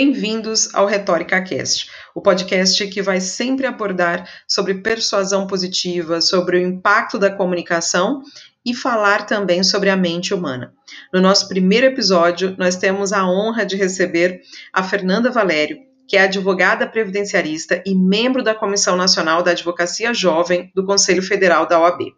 Bem-vindos ao Retórica Cast, o podcast que vai sempre abordar sobre persuasão positiva, sobre o impacto da comunicação e falar também sobre a mente humana. No nosso primeiro episódio, nós temos a honra de receber a Fernanda Valério, que é advogada previdenciarista e membro da Comissão Nacional da Advocacia Jovem do Conselho Federal da OAB.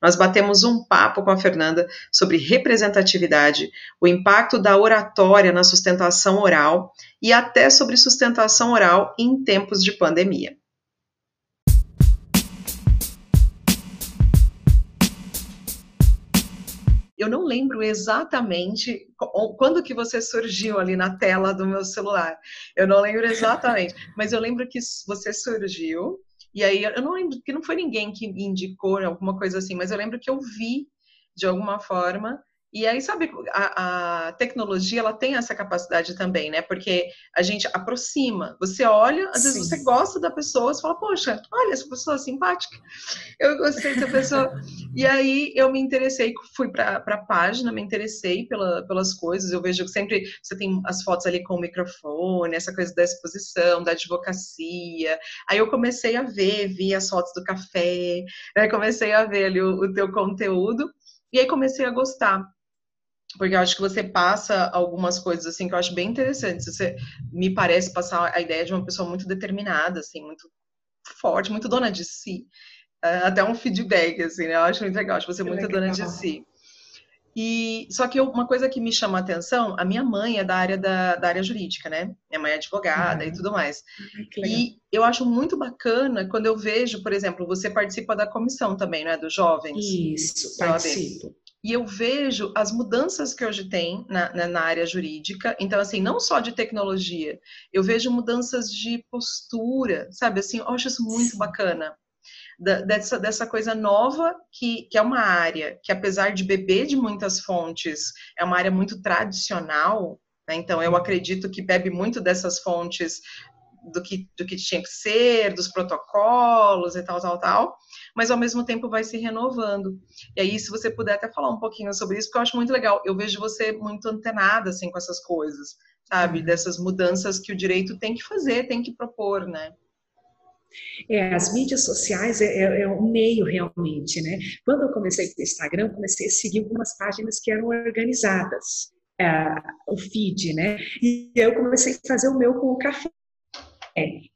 Nós batemos um papo com a Fernanda sobre representatividade, o impacto da oratória na sustentação oral e até sobre sustentação oral em tempos de pandemia. Eu não lembro exatamente quando que você surgiu ali na tela do meu celular. Eu não lembro exatamente, mas eu lembro que você surgiu e aí eu não lembro que não foi ninguém que indicou alguma coisa assim, mas eu lembro que eu vi de alguma forma e aí, sabe, a, a, tecnologia, ela tem essa capacidade também, né? Porque a gente aproxima. Você olha, às Sim. vezes você gosta da pessoa, você fala, poxa, olha, essa pessoa é simpática. Eu gostei dessa pessoa. e aí, eu me interessei, fui para a página, me interessei pela, pelas coisas. Eu vejo que sempre você tem as fotos ali com o microfone, essa coisa da exposição, da advocacia. Aí eu comecei a ver, vi as fotos do café, né? comecei a ver ali o, o teu conteúdo. E aí comecei a gostar porque eu acho que você passa algumas coisas assim que eu acho bem interessantes. Você me parece passar a ideia de uma pessoa muito determinada, assim, muito forte, muito dona de si. Uh, até um feedback, assim, né? Eu acho muito legal, acho você muito legal. dona de si. E só que eu, uma coisa que me chama a atenção, a minha mãe é da área da, da área jurídica, né? Minha mãe é advogada uhum. e tudo mais. E eu acho muito bacana quando eu vejo, por exemplo, você participa da comissão também, né? Dos jovens. Isso, participo. E eu vejo as mudanças que hoje tem na, na, na, área jurídica. Então, assim, não só de tecnologia, eu vejo mudanças de postura, sabe? Assim, eu acho isso muito bacana. Da, dessa, dessa coisa nova, que, que é uma área que, apesar de beber de muitas fontes, é uma área muito tradicional. Né? Então, eu acredito que bebe muito dessas fontes do que, do que tinha que ser, dos protocolos e tal, tal, tal, mas ao mesmo tempo vai se renovando. E aí, se você puder até falar um pouquinho sobre isso, porque eu acho muito legal. Eu vejo você muito antenada, assim, com essas coisas, sabe? Uhum. Dessas mudanças que o direito tem que fazer, tem que propor, né? É, as mídias sociais é, é, é, um meio realmente, né? Quando eu comecei com o Instagram, comecei a seguir algumas páginas que eram organizadas, é, o feed, né? E eu comecei a fazer o meu com o café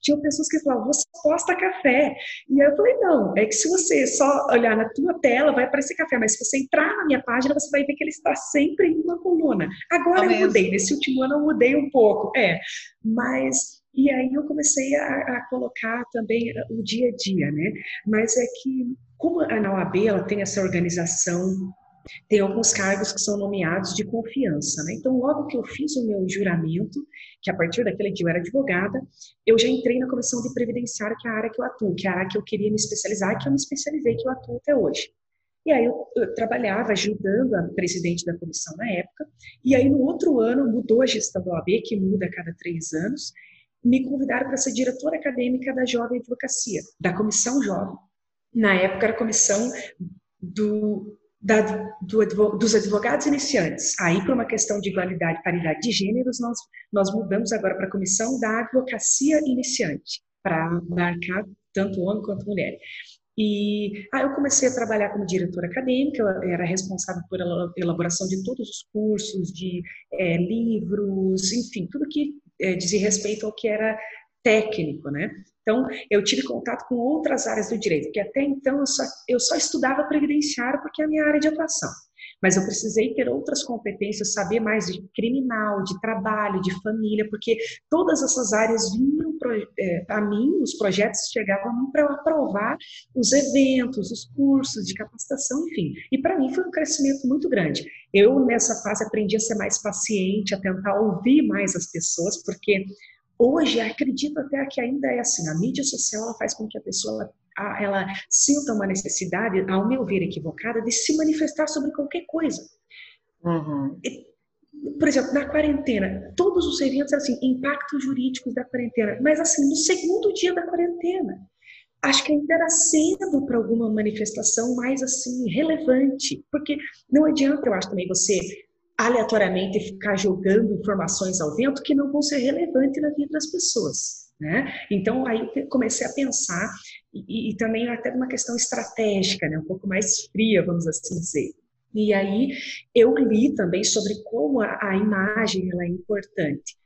tinha pessoas que falavam, você posta café. E eu falei, não, é que se você só olhar na tua tela, vai aparecer café, mas se você entrar na minha página, você vai ver que ele está sempre em uma coluna. Agora é eu mudei, nesse último ano eu mudei um pouco, é, mas e aí eu comecei a, a, colocar também o dia a dia, né? Mas é que, como a OAB ela tem essa organização tem alguns cargos que são nomeados de confiança. Né? Então, logo que eu fiz o meu juramento, que a partir daquele dia eu era advogada, eu já entrei na comissão de previdenciário, que é a área que eu atuo, que é a área que eu queria me especializar, que eu me especializei, que eu atuo até hoje. E aí eu, eu, trabalhava ajudando a presidente da comissão na época, e aí no outro ano mudou a gestão da OAB, que muda a cada três anos, me convidaram para ser diretora acadêmica da Jovem Advocacia, da Comissão Jovem. Na época era a comissão do da, do, dos advogados iniciantes. Aí, por uma questão de igualdade e paridade de gêneros, nós, nós mudamos agora para a comissão da advocacia iniciante, para marcar tanto homem quanto mulher. E aí eu comecei a trabalhar como diretora acadêmica, eu era responsável por elaboração de todos os cursos, de é, livros, enfim, tudo que é, dizia respeito ao que era técnico, né? Então, eu tive contato com outras áreas do direito, porque até então eu só, eu só estudava previdenciário porque é a minha área de atuação. Mas eu precisei ter outras competências, saber mais de criminal, de trabalho, de família, porque todas essas áreas vinham é, a mim, os projetos chegavam para eu aprovar os eventos, os cursos de capacitação, enfim. E para mim foi um crescimento muito grande. Eu, nessa fase, aprendi a ser mais paciente, a tentar ouvir mais as pessoas, porque Hoje, acredito até que ainda é assim, a mídia social ela faz com que a pessoa ela, ela sinta uma necessidade, ao meu ver equivocada, de se manifestar sobre qualquer coisa. Uhum. E, por exemplo, na quarentena, todos os eventos assim, impactos jurídicos da quarentena, mas assim, no segundo dia da quarentena, acho que ainda era cedo para alguma manifestação mais assim relevante, porque não adianta, eu acho também você aleatoriamente ficar jogando informações ao vento que não vão ser relevantes na vida das pessoas. Né? Então, aí comecei a pensar, e, e também até uma questão estratégica, né? um pouco mais fria, vamos assim dizer. E aí eu li também sobre como a, a imagem ela é importante.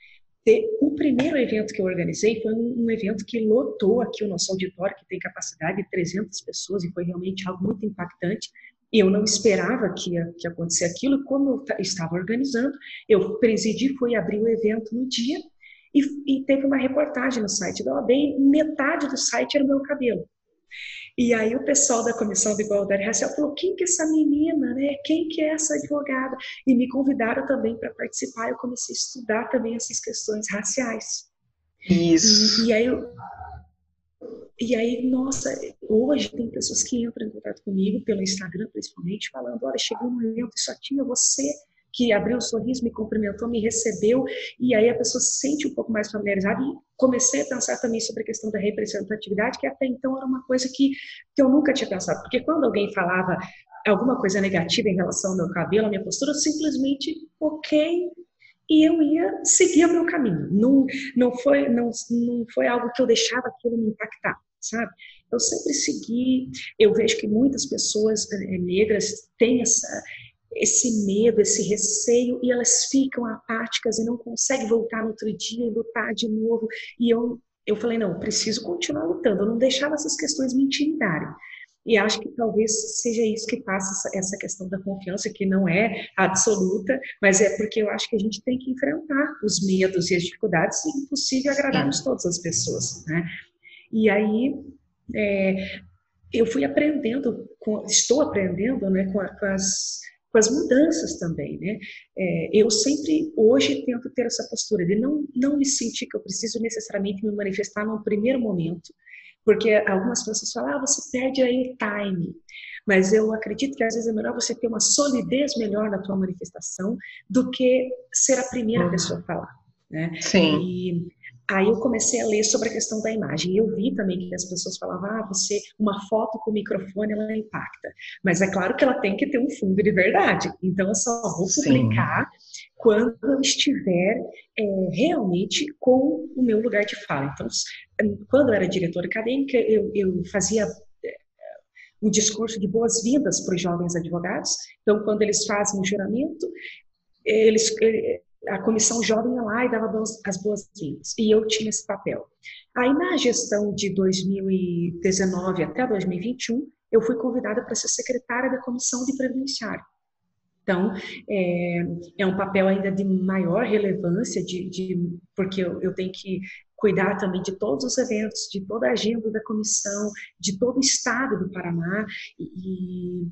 O primeiro evento que eu organizei foi um, evento que lotou aqui o nosso auditório, que tem capacidade de 300 pessoas, e foi realmente algo muito impactante. Eu não esperava que ia que acontecer aquilo, como eu estava organizando, eu presidi, fui abrir o evento no dia, e, e teve uma reportagem no site da OAB, e metade do site era o meu cabelo. E aí o pessoal da Comissão de Igualdade Racial falou, quem que é essa menina, né? Quem que é essa advogada? E me convidaram também para participar, eu comecei a estudar também essas questões raciais. Isso. E, e aí eu, e aí, nossa, hoje tem pessoas que entram em contato comigo pelo Instagram, principalmente, falando: olha, chegou um momento, só tinha você que abriu um sorriso, me cumprimentou, me recebeu, e aí a pessoa se sente um pouco mais familiarizada. E comecei a pensar também sobre a questão da representatividade, que até então era uma coisa que, que eu nunca tinha pensado. Porque quando alguém falava alguma coisa negativa em relação ao meu cabelo, à minha postura, eu simplesmente, ok, e eu ia seguir o meu caminho. Não, não, foi, não, não foi algo que eu deixava aquilo me impactar, sabe? Eu sempre segui, eu vejo que muitas pessoas é, negras têm essa, esse medo, esse receio, e elas ficam apáticas e não conseguem voltar no outro dia e lutar de novo. E eu, eu falei, não, preciso continuar lutando, eu não deixava essas questões me intimidarem. E acho que talvez seja isso que passa essa questão da confiança, que não é absoluta, mas é porque eu acho que a gente tem que enfrentar os medos e as dificuldades, e é impossível agradarmos todas as pessoas, né? E aí, é, eu fui aprendendo, com, estou aprendendo né, com, a, com as com as mudanças também, né? É, eu sempre, hoje, tento ter essa postura de não, não me sentir que eu preciso necessariamente me manifestar no primeiro momento, porque algumas pessoas falam, ah, você perde a time, mas eu acredito que às vezes é melhor você ter uma solidez melhor na tua manifestação do que ser a primeira uhum. pessoa a falar, né? Sim. E, Aí eu comecei a ler sobre a questão da imagem. E eu vi também que as pessoas falavam, ah, você, uma foto com microfone, ela impacta. Mas é claro que ela tem que ter um fundo de verdade. Então eu só vou publicar Sim. quando eu estiver é, realmente com o meu lugar de fala. Então, quando eu era diretora acadêmica, eu, eu fazia é, um discurso de boas-vindas para os jovens advogados. Então, quando eles fazem o juramento, eles a comissão jovem ia lá e dava as boas-vindas. E eu tinha esse papel. Aí, na gestão de 2019 até 2021, eu fui convidada para ser secretária da comissão de previdenciário. Então, é, é, um papel ainda de maior relevância, de, de porque eu, eu, tenho que cuidar também de todos os eventos, de toda a agenda da comissão, de todo o estado do Paraná, e,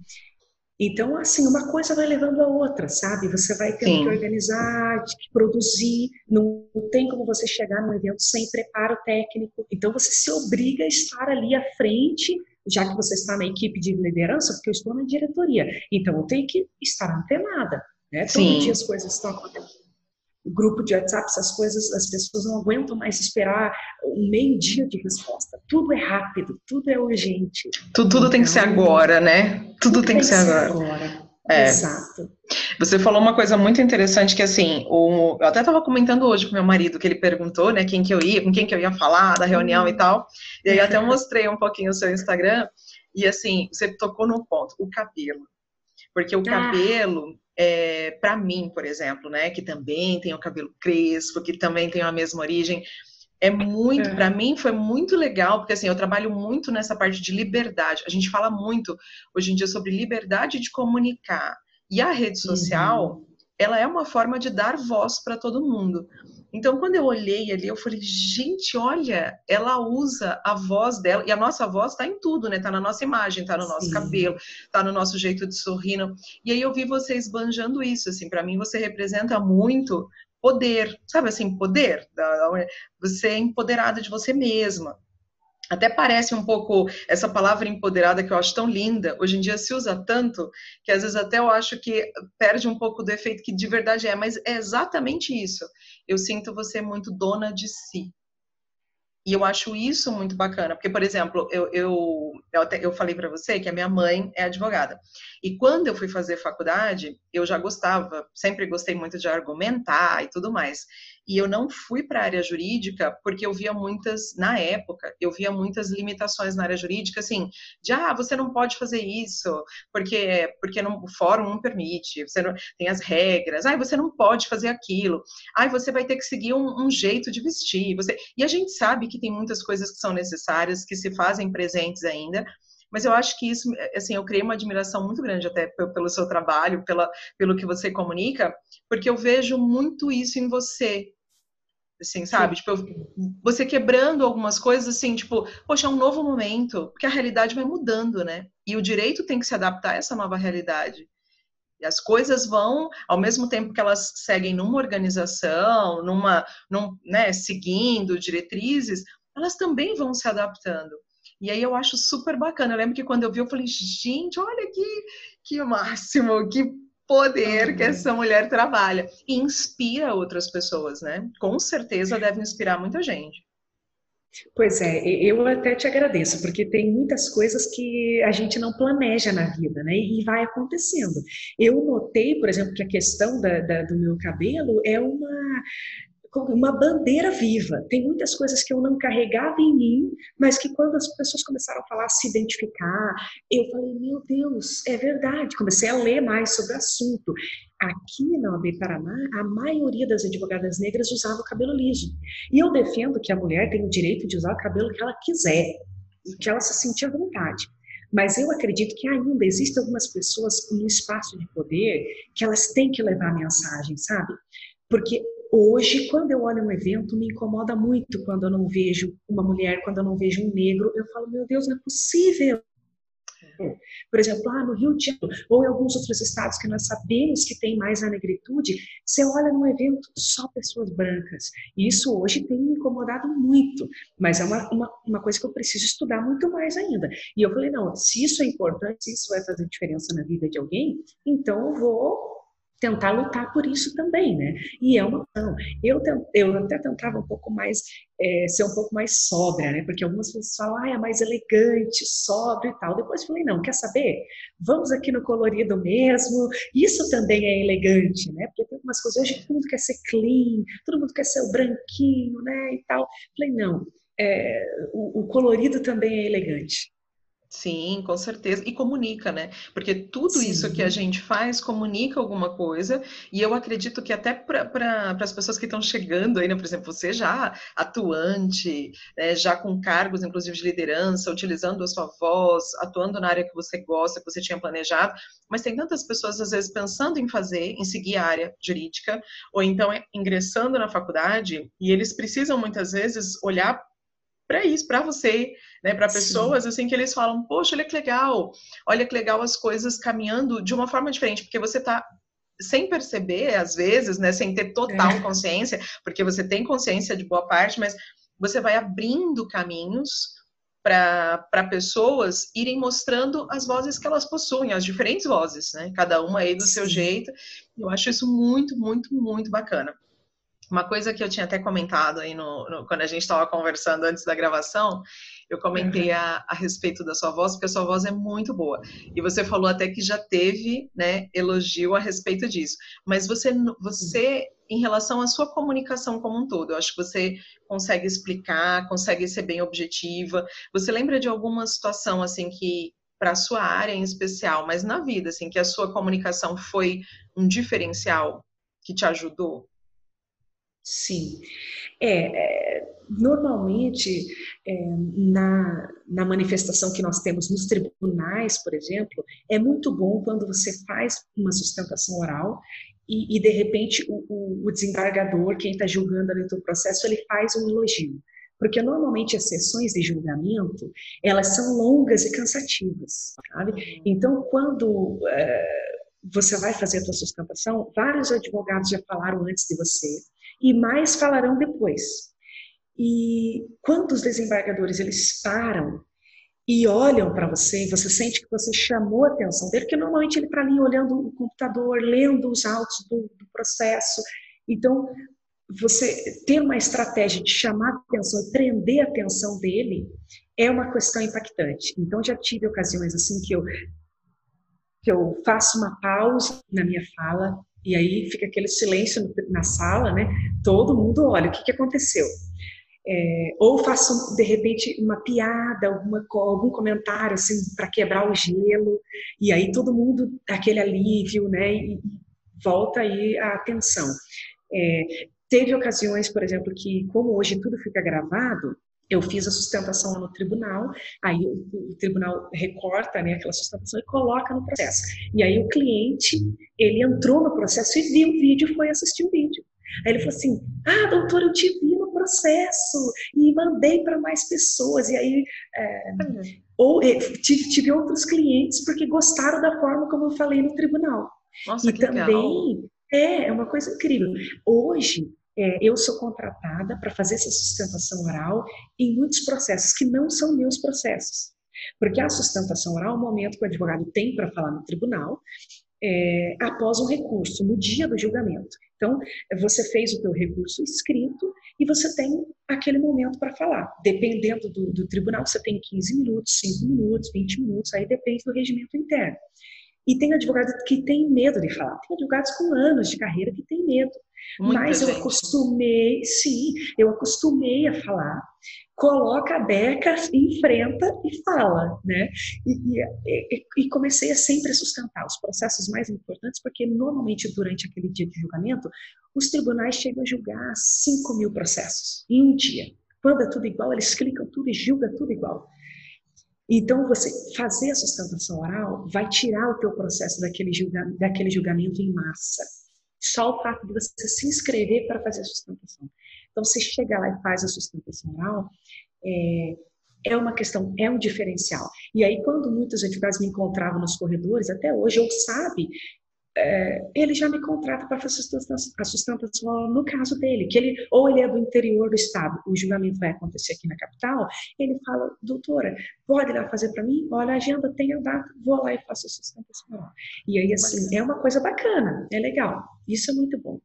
então, assim, uma coisa vai levando a outra, sabe? Você vai tendo Sim. que organizar, produzir, não tem como você chegar num evento sem preparo técnico. Então, você se obriga a estar ali à frente, já que você está na equipe de liderança, porque eu estou na diretoria. Então, eu tenho que estar antenada, né? Todo dia as coisas estão acontecendo grupo de WhatsApp, essas coisas, as pessoas não aguentam mais esperar um meio dia de resposta. Tudo é rápido, tudo é urgente. Tudo, tudo tem que ser então, agora, né? Tudo, tudo tem, que ser agora. agora. É. Exato. Você falou uma coisa muito interessante que assim, o, eu até estava comentando hoje com meu marido que ele perguntou, né, quem que eu ia, com quem que eu ia falar da reunião hum. e tal. E aí até mostrei um pouquinho o seu Instagram e assim, você tocou no ponto, o cabelo. Porque o ah. cabelo, é, para mim, por exemplo, né, que também tem o cabelo crespo, que também tem a mesma origem, é muito, é. para mim foi muito legal, porque assim, eu trabalho muito nessa parte de liberdade. A gente fala muito hoje em dia sobre liberdade de comunicar. E a rede social, uhum. ela é uma forma de dar voz para todo mundo. Então, quando eu olhei ali, eu falei, gente, olha, ela usa a voz dela, e a nossa voz está em tudo, né? Está na nossa imagem, está no nosso Sim. cabelo, está no nosso jeito de sorrir. E aí eu vi você esbanjando isso, assim, para mim você representa muito poder, sabe assim, poder, você é empoderada de você mesma. Até parece um pouco essa palavra empoderada que eu acho tão linda. Hoje em dia se usa tanto que às vezes até eu acho que perde um pouco do efeito que de verdade é, mas é exatamente isso. Eu sinto você muito dona de si. E eu acho isso muito bacana, porque, por exemplo, eu, eu, eu, até, eu falei para você que a minha mãe é advogada. E quando eu fui fazer faculdade, eu já gostava, sempre gostei muito de argumentar e tudo mais. E eu não fui para a área jurídica porque eu via muitas, na época, eu via muitas limitações na área jurídica, assim, de, ah, você não pode fazer isso, porque, porque não, o fórum não permite, você não, tem as regras, ah, você não pode fazer aquilo, ah, você vai ter que seguir um, um jeito de vestir, você... E a gente sabe que tem muitas coisas que são necessárias, que se fazem presentes ainda, mas eu acho que isso, assim, eu criei uma admiração muito grande até pelo seu trabalho, pela, pelo que você comunica, porque eu vejo muito isso em você, assim, sabe? Tipo, você quebrando algumas coisas, assim, tipo, poxa, é um novo momento, porque a realidade vai mudando, né? E o direito tem que se adaptar a essa nova realidade. E as coisas vão, ao mesmo tempo que elas seguem numa organização, numa, num, né, seguindo diretrizes, elas também vão se adaptando. E aí eu acho super bacana. Eu lembro que quando eu vi, eu falei, gente, olha que, que máximo, que poder que essa mulher trabalha. E inspira outras pessoas, né? Com certeza deve inspirar muita gente. Pois é, eu até te agradeço, porque tem muitas coisas que a gente não planeja na vida, né? E vai acontecendo. Eu notei, por exemplo, que a questão da, da, do meu cabelo é uma uma bandeira viva. Tem muitas coisas que eu não carregava em mim, mas que quando as pessoas começaram a falar, se identificar, eu falei, meu Deus, é verdade. Comecei a ler mais sobre o assunto. Aqui na OAB Paraná, a maioria das advogadas negras usava o cabelo liso. E eu defendo que a mulher tem o direito de usar o cabelo que ela quiser, que ela se sentir à vontade. Mas eu acredito que ainda existem algumas pessoas no espaço de poder que elas têm que levar a mensagem, sabe? Porque Hoje, quando eu olho um evento, me incomoda muito quando eu não vejo uma mulher, quando eu não vejo um negro. Eu falo, meu Deus, não é possível. Por exemplo, lá no Rio de Janeiro, ou em alguns outros estados que nós sabemos que tem mais a negritude, você olha num evento só pessoas brancas. E isso hoje tem me incomodado muito, mas é uma, uma, uma coisa que eu preciso estudar muito mais ainda. E eu falei, não, se isso é importante, se isso vai fazer diferença na vida de alguém, então eu vou tentar lutar por isso também, né? E é uma não. Eu, eu até tentava um pouco mais é, ser um pouco mais sóbria, né? Porque algumas pessoas falam, ah, é mais elegante, sóbrio e tal. Depois falei, não, quer saber? Vamos aqui no colorido mesmo. Isso também é elegante, né? Porque tem algumas coisas hoje todo mundo quer ser clean, todo mundo quer ser o branquinho, né? E tal. Falei, não. É, o, o colorido também é elegante. Sim, com certeza. E comunica, né? Porque tudo Sim. isso que a gente faz comunica alguma coisa, e eu acredito que até para pra, as pessoas que estão chegando aí, né? Por exemplo, você já atuante, né? já com cargos, inclusive, de liderança, utilizando a sua voz, atuando na área que você gosta, que você tinha planejado, mas tem tantas pessoas, às vezes, pensando em fazer, em seguir a área jurídica, ou então ingressando na faculdade, e eles precisam, muitas vezes, olhar para isso, para você, né, para pessoas Sim. assim que eles falam, poxa, olha que legal, olha que legal as coisas caminhando de uma forma diferente, porque você está sem perceber, às vezes, né, sem ter total é. consciência, porque você tem consciência de boa parte, mas você vai abrindo caminhos para pessoas irem mostrando as vozes que elas possuem, as diferentes vozes, né? Cada uma aí do Sim. seu jeito. Eu acho isso muito, muito, muito bacana. Uma coisa que eu tinha até comentado aí no, no quando a gente estava conversando antes da gravação, eu comentei a, a, respeito da sua voz, porque a sua voz é muito boa. E você falou até que já teve, né, elogio a respeito disso. Mas você, você em relação à sua comunicação como um todo, eu acho que você consegue explicar, consegue ser bem objetiva. Você lembra de alguma situação assim que para a sua área em especial, mas na vida, assim, que a sua comunicação foi um diferencial que te ajudou? Sim. É, é normalmente, é, na, na manifestação que nós temos nos tribunais, por exemplo, é muito bom quando você faz uma sustentação oral e, e de repente, o, o, desembargador, quem está julgando ali o processo, ele faz um elogio. Porque normalmente as sessões de julgamento, elas são longas e cansativas, sabe? Então, quando é, você vai fazer a sua sustentação, vários advogados já falaram antes de você, e mais falarão depois. E quando os desembargadores eles param e olham para você, e você sente que você chamou a atenção dele, porque normalmente ele está ali olhando o computador, lendo os autos do, do processo. Então, você ter uma estratégia de chamar a atenção prender a atenção dele é uma questão impactante. Então, já tive ocasiões assim que eu que eu faço uma pausa na minha fala e aí fica aquele silêncio na sala, né? Todo mundo olha, o que, que aconteceu? É, ou faço de repente uma piada, alguma, algum comentário assim para quebrar o gelo e aí todo mundo aquele alívio, né? E, volta aí a atenção. É, teve ocasiões, por exemplo, que como hoje tudo fica gravado, eu fiz a sustentação no tribunal, aí o, tribunal recorta né, aquela sustentação e coloca no processo. E aí o cliente, ele entrou no processo e viu o vídeo, foi assistir o vídeo. Aí ele falou assim, ah, doutor, eu te vi no processo e mandei para mais pessoas. E aí, é, uhum. ou é, tive, tive, outros clientes porque gostaram da forma como eu falei no tribunal. Nossa, e também, legal. é, é uma coisa incrível. Hoje, é, eu sou contratada para fazer essa sustentação oral em muitos processos que não são meus processos. Porque a sustentação oral é o momento que o advogado tem para falar no tribunal é, após um recurso, no dia do julgamento. Então, você fez o teu recurso escrito e você tem aquele momento para falar. Dependendo do, do, tribunal, você tem 15 minutos, 5 minutos, 20 minutos, aí depende do regimento interno. E tem advogados que têm medo de falar. Tem advogados com anos de carreira que têm medo. Mas eu acostumei, sim, eu acostumei a falar. Coloca a beca, enfrenta e fala, né? E, e, e, comecei a sempre sustentar os processos mais importantes, porque normalmente durante aquele dia de julgamento, os tribunais chegam a julgar 5 mil processos em um dia. Quando é tudo igual, eles clicam tudo e julgam tudo igual. Então, você fazer a sustentação oral vai tirar o teu processo daquele, julga, daquele julgamento em massa só o fato de você se inscrever para fazer a sustentação. Então, se chegar lá e faz a sustentação oral, é, é uma questão, é um diferencial. E aí, quando muitos advogados me encontravam nos corredores, até hoje, ou sabe é, ele já me contrata para fazer a sustentação no caso dele, que ele ou ele é do interior do estado, o julgamento vai acontecer aqui na capital, ele fala, doutora, pode ir lá fazer para mim? Olha a agenda, tem a data, vou lá e faço a sustentação. E aí, assim, é uma coisa bacana, é legal, isso é muito bom.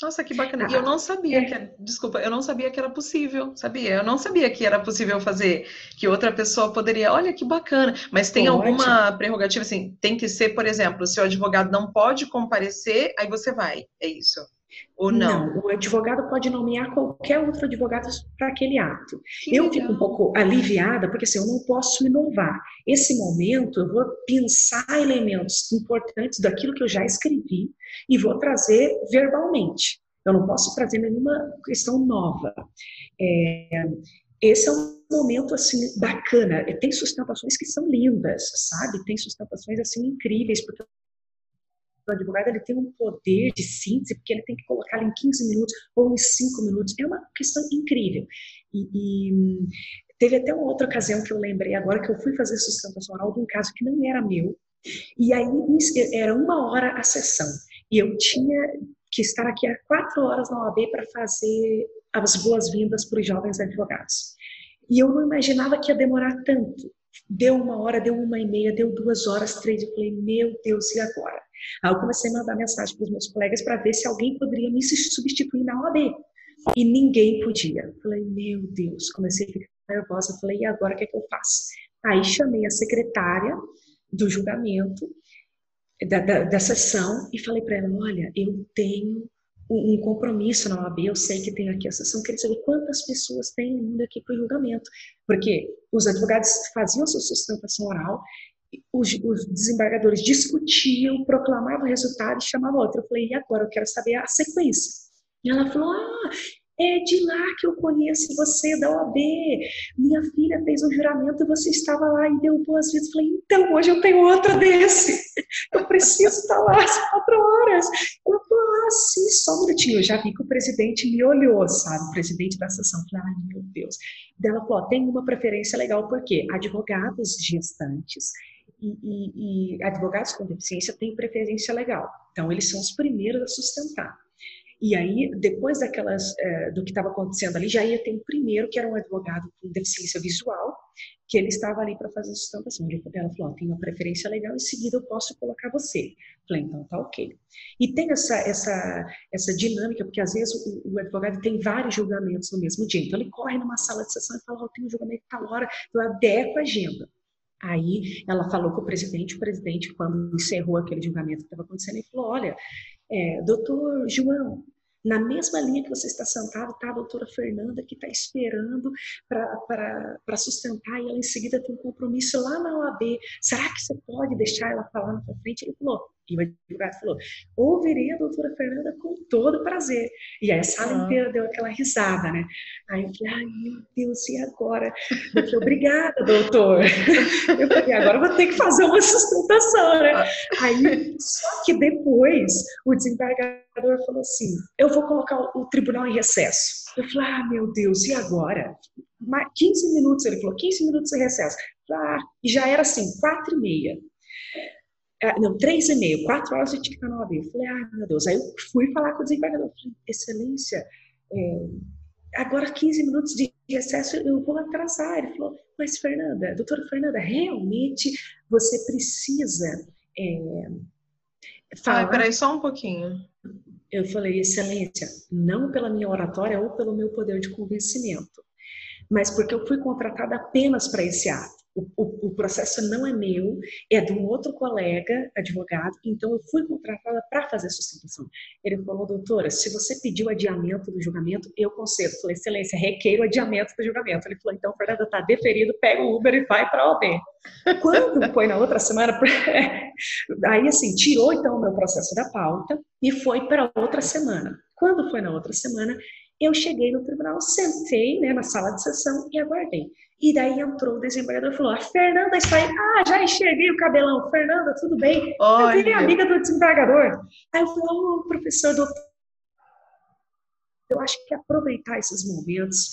Nossa, que bacana. E eu ah, não sabia é. que, desculpa, eu não sabia que era possível, sabia? Eu não sabia que era possível fazer, que outra pessoa poderia, olha que bacana. Mas tem pode. alguma prerrogativa, assim, tem que ser, por exemplo, se o advogado não pode comparecer, aí você vai, é isso? Ou não? Não, o advogado pode nomear qualquer outro advogado para aquele ato. Que eu legal. fico um pouco aliviada, porque assim, eu não posso inovar. Esse momento, eu vou pensar elementos importantes daquilo que eu já escrevi e vou trazer verbalmente. Eu não posso trazer nenhuma questão nova. É, esse é um momento assim bacana. Tem sustentações que são lindas, sabe? Tem sustentações assim incríveis, porque o advogado ele tem um poder de síntese, porque ele tem que colocar em 15 minutos ou em 5 minutos. É uma questão incrível. E, e, teve até uma outra ocasião que eu lembrei agora que eu fui fazer sustentação oral de um caso que não era meu. E aí era uma hora a sessão. E eu tinha que estar aqui há quatro horas na OAB para fazer as boas-vindas para os jovens advogados. E eu não imaginava que ia demorar tanto. Deu uma hora, deu uma e meia, deu duas horas, três. Eu falei, meu Deus, e agora? Aí eu comecei a mandar mensagem para os meus colegas para ver se alguém poderia me substituir na OAB. E ninguém podia. Falei, meu Deus, comecei a ficar nervosa. Falei, e agora o que, é que eu faço? Aí chamei a secretária do julgamento, da, da, da sessão, e falei para ela: olha, eu tenho um compromisso na OAB, eu sei que tem aqui a sessão, queria saber quantas pessoas tem ainda aqui para o julgamento. Porque os advogados faziam a sua sustentação oral, os, os, desembargadores discutiam, proclamavam o resultado e chamavam outro. Eu falei, e agora? Eu quero saber a sequência. E ela falou, ah, é de lá que eu conheço você, da OAB. Minha filha fez um juramento e você estava lá e deu boas-vindas. Falei, então, hoje eu tenho outro desse. Eu preciso estar lá às quatro horas. Ela falou, ah, sim, só um minutinho. Eu já vi que o presidente me olhou, sabe? O presidente da sessão. Falei, ai, meu Deus. Ela falou, tem uma preferência legal, porque advogados gestantes e, e, e advogados com deficiência têm preferência legal. Então, eles são os primeiros a sustentar. E aí, depois daquelas, é, do que estava acontecendo ali, já ia ter um primeiro, que era um advogado com deficiência visual, que ele estava ali para fazer a sustentação. Ela falou, oh, tem uma preferência legal, em seguida eu posso colocar você. Falei, então tá ok. E tem essa, essa, essa dinâmica, porque às vezes o, o advogado tem vários julgamentos no mesmo dia. Então ele corre numa sala de sessão e fala, oh, tem um julgamento tal hora, eu adequo a agenda. Aí ela falou com o presidente, o presidente, quando encerrou aquele julgamento que estava acontecendo, ele falou: Olha, é, doutor João, na mesma linha que você está sentado, está a doutora Fernanda, que está esperando para sustentar, e ela em seguida tem um compromisso lá na OAB. Será que você pode deixar ela falar na sua frente? Ele falou: e o advogado falou: ouvirei a doutora Fernanda com todo prazer. E aí a sala inteira deu aquela risada, né? Aí eu falei: ai meu Deus, e agora? Eu falei: obrigada, doutor. Eu falei: agora vou ter que fazer uma sustentação, né? Aí, só que depois o desembargador falou assim: eu vou colocar o tribunal em recesso. Eu falei: ah, meu Deus, e agora? 15 minutos, ele falou: 15 minutos de recesso. Ah, e já era assim, quatro e meia. Ah, não, três e meio, quatro horas eu tinha na OAB. Eu falei, ah, meu Deus. Aí eu fui falar com o desembargador. Falei, excelência, é, agora 15 minutos de recesso eu vou atrasar. Ele falou, mas Fernanda, doutora Fernanda, realmente você precisa é, falar... Ah, peraí, só um pouquinho. Eu falei, excelência, não pela minha oratória ou pelo meu poder de convencimento, mas porque eu fui contratada apenas para esse ato o, o, processo não é meu, é de um outro colega advogado, então eu fui contratada para fazer sustentação. Ele falou, doutora, se você pediu adiamento do julgamento, eu concedo. Eu falei, excelência, requeiro adiamento do julgamento. Ele falou, então, Fernanda, está deferido, pega o Uber e vai para a OAB. Quando foi na outra semana, aí assim, tirou então o meu processo da pauta e foi para outra semana. Quando foi na outra semana, eu cheguei no tribunal, sentei né, na sala de sessão e aguardei. E daí entrou o desembargador e falou: A Fernanda está aí. Ah, já enxerguei o cabelão. Fernanda, tudo bem? Olha. Eu virei amiga do desembargador. Aí eu falei: oh, professor, doutor. Eu acho que aproveitar esses momentos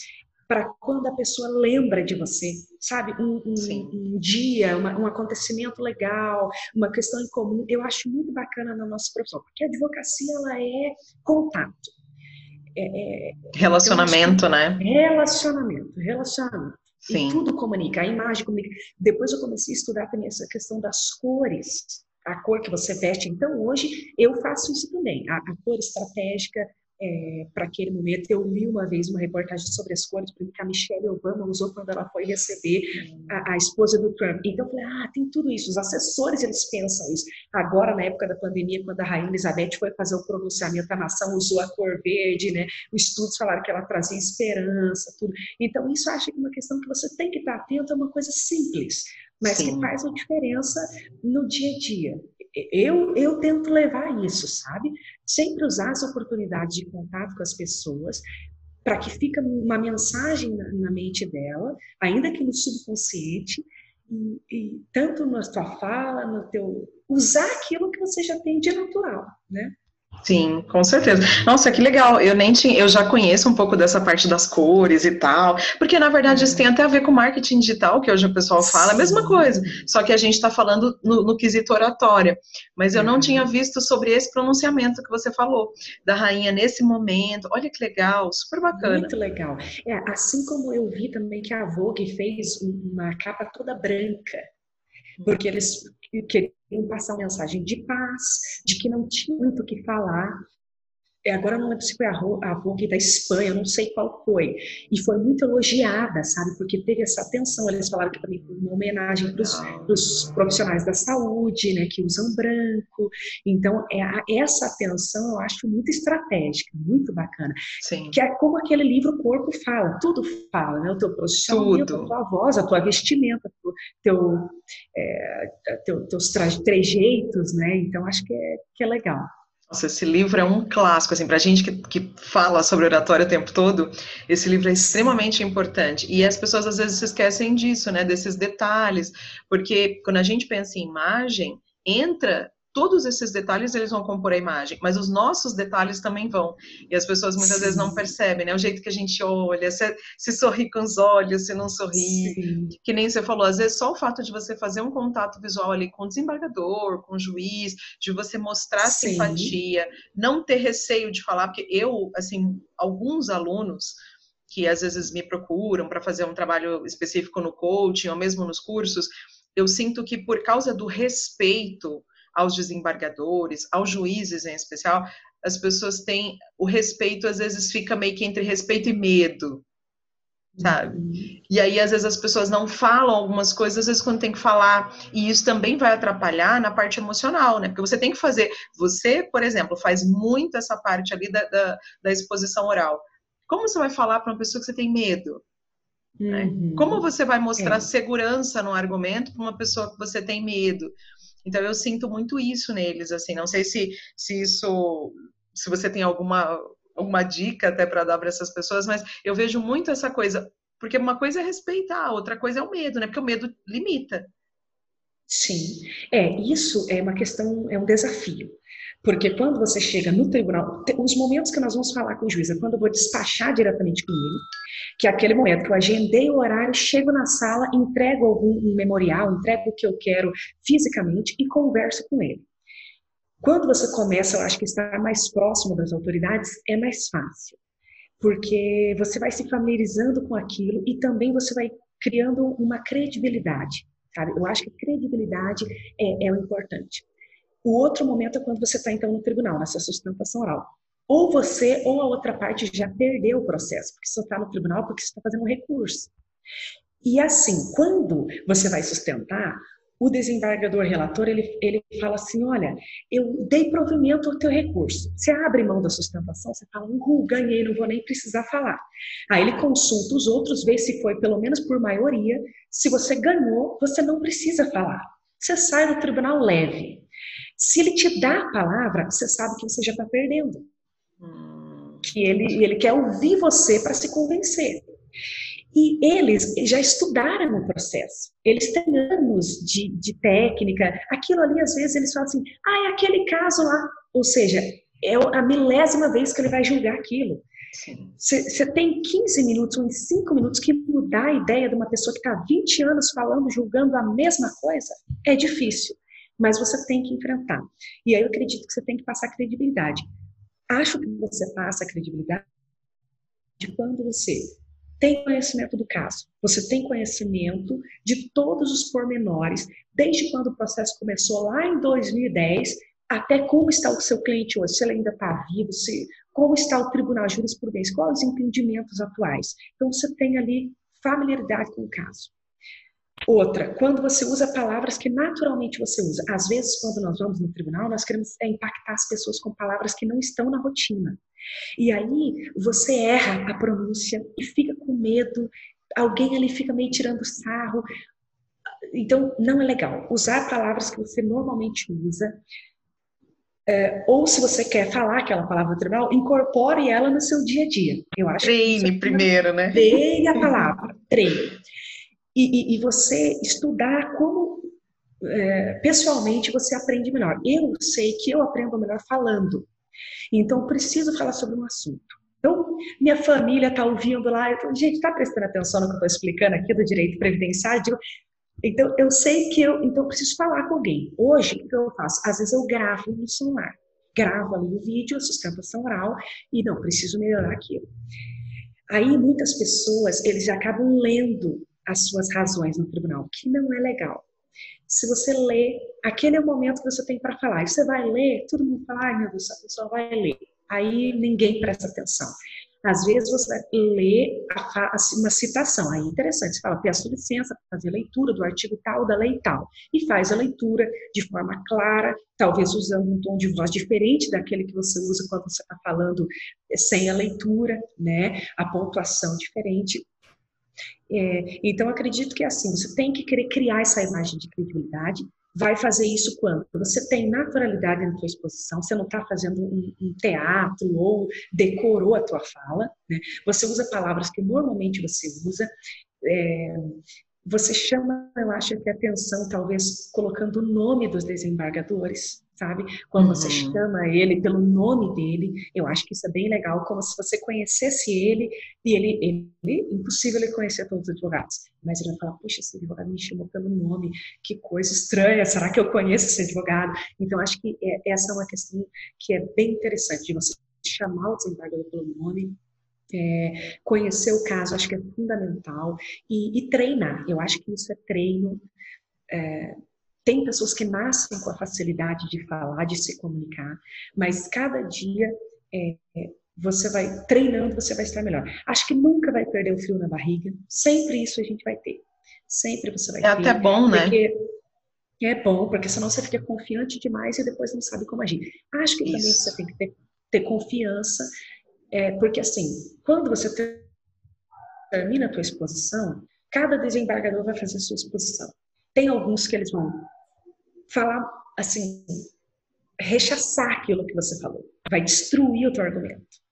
para quando a pessoa lembra de você, sabe? Um, um, um dia, uma, um acontecimento legal, uma questão em comum. Eu acho muito bacana na nossa profissão, porque a advocacia ela é contato. É, é, relacionamento, né? Relacionamento, relacionamento. Sim. E tudo comunica, a imagem comunica. Depois eu comecei a estudar também essa questão das cores, a cor que você veste. Então, hoje, eu faço isso também. A, a cor estratégica, é, para aquele momento. Eu li uma vez uma reportagem sobre as cores que a Michelle Obama usou quando ela foi receber a, a, esposa do Trump. Então eu falei, ah, tem tudo isso. Os assessores eles pensam isso. Agora, na época da pandemia, quando a rainha Elizabeth foi fazer o pronunciamento, a nação usou a cor verde, né? Os estudos falaram que ela trazia esperança, tudo. Então isso acho que é uma questão que você tem que estar atento a uma coisa simples, mas Sim. que faz a diferença no dia a dia eu, eu tento levar isso, sabe? Sempre usar as oportunidades de contato com as pessoas para que fique uma mensagem na, na, mente dela, ainda que no subconsciente, e, e tanto na tua fala, no teu usar aquilo que você já tem de natural, né? Sim, com certeza. Nossa, que legal. Eu nem tinha, eu já conheço um pouco dessa parte das cores e tal, porque na verdade isso tem até a ver com marketing digital, que hoje o pessoal fala, a mesma coisa, só que a gente está falando no, no, quesito oratória. Mas eu não tinha uhum. visto sobre esse pronunciamento que você falou, da rainha nesse momento. Olha que legal, super bacana. Muito legal. É, assim como eu vi também que a Vogue fez uma capa toda branca, porque eles queriam passar uma mensagem de paz, de que não tinha muito o que falar, agora não lembro se foi a, a Vogue da Espanha, não sei qual foi, e foi muito elogiada, sabe, porque teve essa atenção, eles falaram que também foi uma homenagem para os profissionais da saúde, né, que usam branco, então é, essa atenção eu acho muito estratégica, muito bacana, Sim. que é como aquele livro O Corpo Fala, tudo fala, né, o teu posicionamento, a tua voz, a tua vestimenta, teu, é, teu, teus trejeitos, né, então acho que é, que é legal. Nossa, esse livro é um clássico, assim, para a gente que, que fala sobre oratória o tempo todo, esse livro é extremamente importante. E as pessoas às vezes se esquecem disso, né, desses detalhes, porque quando a gente pensa em imagem, entra todos esses detalhes eles vão compor a imagem, mas os nossos detalhes também vão. E as pessoas muitas Sim. vezes não percebem, né? O jeito que a gente olha, se, se sorri com os olhos, se não sorri. Sim. Que nem você falou, às vezes só o fato de você fazer um contato visual ali com o desembargador, com o juiz, de você mostrar Sim. simpatia, não ter receio de falar, porque eu, assim, alguns alunos que às vezes me procuram para fazer um trabalho específico no coaching ou mesmo nos cursos, eu sinto que por causa do respeito aos desembargadores, aos juízes em especial, as pessoas têm o respeito, às vezes fica meio que entre respeito e medo. sabe? Uhum. E aí, às vezes, as pessoas não falam algumas coisas, às vezes, quando tem que falar, e isso também vai atrapalhar na parte emocional, né? Porque você tem que fazer, você, por exemplo, faz muito essa parte ali da, da, da exposição oral. Como você vai falar para uma pessoa que você tem medo? Né? Uhum. Como você vai mostrar é. segurança no argumento para uma pessoa que você tem medo? Então eu sinto muito isso neles, assim. Não sei se, se isso, se você tem alguma alguma dica até para dar para essas pessoas, mas eu vejo muito essa coisa, porque uma coisa é respeitar, outra coisa é o medo, né? Porque o medo limita. Sim, é isso é uma questão, é um desafio. Porque quando você chega no tribunal, os momentos que nós vamos falar com o juiz é quando eu vou despachar diretamente com ele, que é aquele momento que eu agendei o horário, chego na sala, entrego algum um memorial, entrego o que eu quero fisicamente e converso com ele. Quando você começa, eu acho que estar mais próximo das autoridades é mais fácil, porque você vai se familiarizando com aquilo e também você vai criando uma credibilidade, sabe? Eu acho que credibilidade é, é o importante. O outro momento é quando você está, então, no tribunal, nessa sustentação oral. Ou você ou a outra parte já perdeu o processo, porque você está no tribunal porque você está fazendo um recurso. E assim, quando você vai sustentar, o desembargador relator, ele, ele fala assim, olha, eu dei provimento ao teu recurso. Você abre mão da sustentação, você fala, uhul, ganhei, não vou nem precisar falar. Aí ele consulta os outros, vê se foi pelo menos por maioria. Se você ganhou, você não precisa falar. Você sai do tribunal leve. Se ele te dá a palavra, você sabe que você já está perdendo. Hum. Que ele, ele quer ouvir você para se convencer. E eles já estudaram o processo. Eles têm anos de, de técnica. Aquilo ali, às vezes, eles falam assim: ah, é aquele caso lá. Ou seja, é a milésima vez que ele vai julgar aquilo. Você tem 15 minutos ou 5 minutos que mudar a ideia de uma pessoa que está 20 anos falando, julgando a mesma coisa, é difícil mas você tem que enfrentar. E aí eu acredito que você tem que passar credibilidade. Acho que você passa credibilidade de quando você tem conhecimento do caso, você tem conhecimento de todos os pormenores, desde quando o processo começou lá em 2010 até como está o seu cliente hoje, se ele ainda está vivo, se, como está o tribunal jurisprudência, quais os entendimentos atuais. Então você tem ali familiaridade com o caso. Outra, quando você usa palavras que naturalmente você usa. Às vezes, quando nós vamos no tribunal, nós queremos é, impactar as pessoas com palavras que não estão na rotina. E aí você erra a pronúncia e fica com medo, alguém ali fica meio tirando sarro. Então, não é legal. Usar palavras que você normalmente usa. É, ou se você quer falar aquela palavra no tribunal, incorpore ela no seu dia a dia. Eu acho treine primeiro, né? Treine a palavra, treine e, e, e você estudar como é, pessoalmente você aprende melhor. Eu sei que eu aprendo melhor falando, então preciso falar sobre um assunto. Então, minha família está ouvindo lá, eu gente, está prestando atenção no que eu estou explicando aqui do direito previdenciário? Então, eu sei que eu então preciso falar com alguém. Hoje, o que eu faço? Às vezes eu gravo no celular, gravo ali o vídeo, a sustentação oral, e não, preciso melhorar aquilo. Aí, muitas pessoas, eles acabam lendo as suas razões no tribunal, que não é legal. Se você lê, aquele é o momento que você tem para falar. E você vai ler, todo mundo fala, ai meu Deus, a pessoa vai ler. Aí ninguém presta atenção. Às vezes você vai ler uma citação, aí é interessante, você fala, peço licença para fazer leitura do artigo tal, da lei tal, e faz a leitura de forma clara, talvez usando um tom de voz diferente daquele que você usa quando você está falando sem a leitura, né, a pontuação diferente, é, então, acredito que é assim, você tem que querer criar essa imagem de credibilidade. Vai fazer isso quando você tem naturalidade na sua exposição, você não está fazendo um, um, teatro ou decorou a tua fala, né? você usa palavras que normalmente você usa, é, você chama, eu acho que atenção, talvez colocando o nome dos desembargadores, sabe? Quando uhum. você chama ele pelo nome dele, eu acho que isso é bem legal, como se você conhecesse ele e ele, ele impossível ele conhecer todos os advogados, mas ele vai falar, puxa, esse advogado me chamou pelo nome, que coisa estranha, será que eu conheço esse advogado? Então, acho que é, essa é uma questão que é bem interessante, de você chamar o desembargador pelo nome, é, conhecer o caso, acho que é fundamental, e, e treinar, eu acho que isso é treino, é, tem pessoas que nascem com a facilidade de falar, de se comunicar, mas cada dia é, você vai treinando, você vai estar melhor. Acho que nunca vai perder o frio na barriga. Sempre isso a gente vai ter. Sempre você vai é ter. É até bom, né? É bom, porque senão você fica confiante demais e depois não sabe como agir. Acho que isso. também você tem que ter, ter confiança, é, porque assim, quando você termina a tua exposição, cada desembargador vai fazer a sua exposição. Tem alguns que eles vão falar assim, rechaçar aquilo que você falou, vai destruir o teu argumento.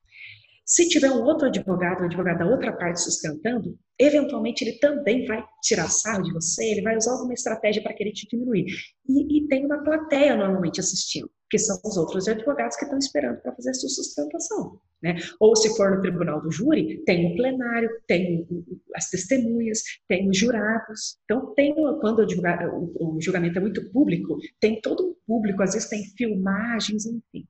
Se tiver um outro advogado, um advogado da outra parte sustentando, eventualmente ele também vai tirar sarro de você, ele vai usar alguma estratégia para querer te diminuir. E, e, tem uma plateia normalmente assistindo, que são os outros advogados que estão esperando para fazer a sua sustentação. Né? Ou se for no tribunal do júri, tem o plenário, tem as testemunhas, tem os jurados. Então, tem, quando o, o julgamento é muito público, tem todo um público, às vezes tem filmagens, enfim